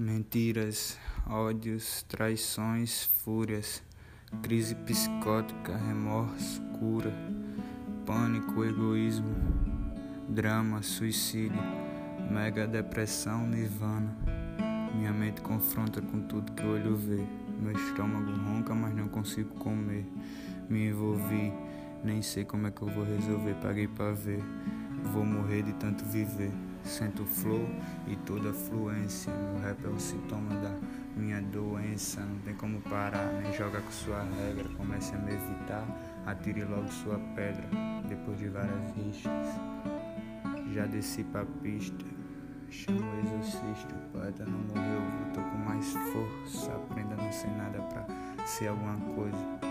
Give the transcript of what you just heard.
Mentiras, ódios, traições, fúrias, crise psicótica, remorso, cura, pânico, egoísmo, drama, suicídio, mega depressão, nirvana. Minha mente confronta com tudo que o olho vê. Meu estômago ronca, mas não consigo comer. Me envolvi, nem sei como é que eu vou resolver. Paguei pra ver, vou morrer de tanto viver. Sinto flow e toda fluência. O rap é um sintoma da minha doença. Não tem como parar, nem joga com sua regra. Comece a me evitar, atire logo sua pedra. Depois de várias rixas, já desci pra pista. Chamo o exorcista, o poeta não morreu. Tô com mais força. Aprenda a não ser nada pra ser alguma coisa.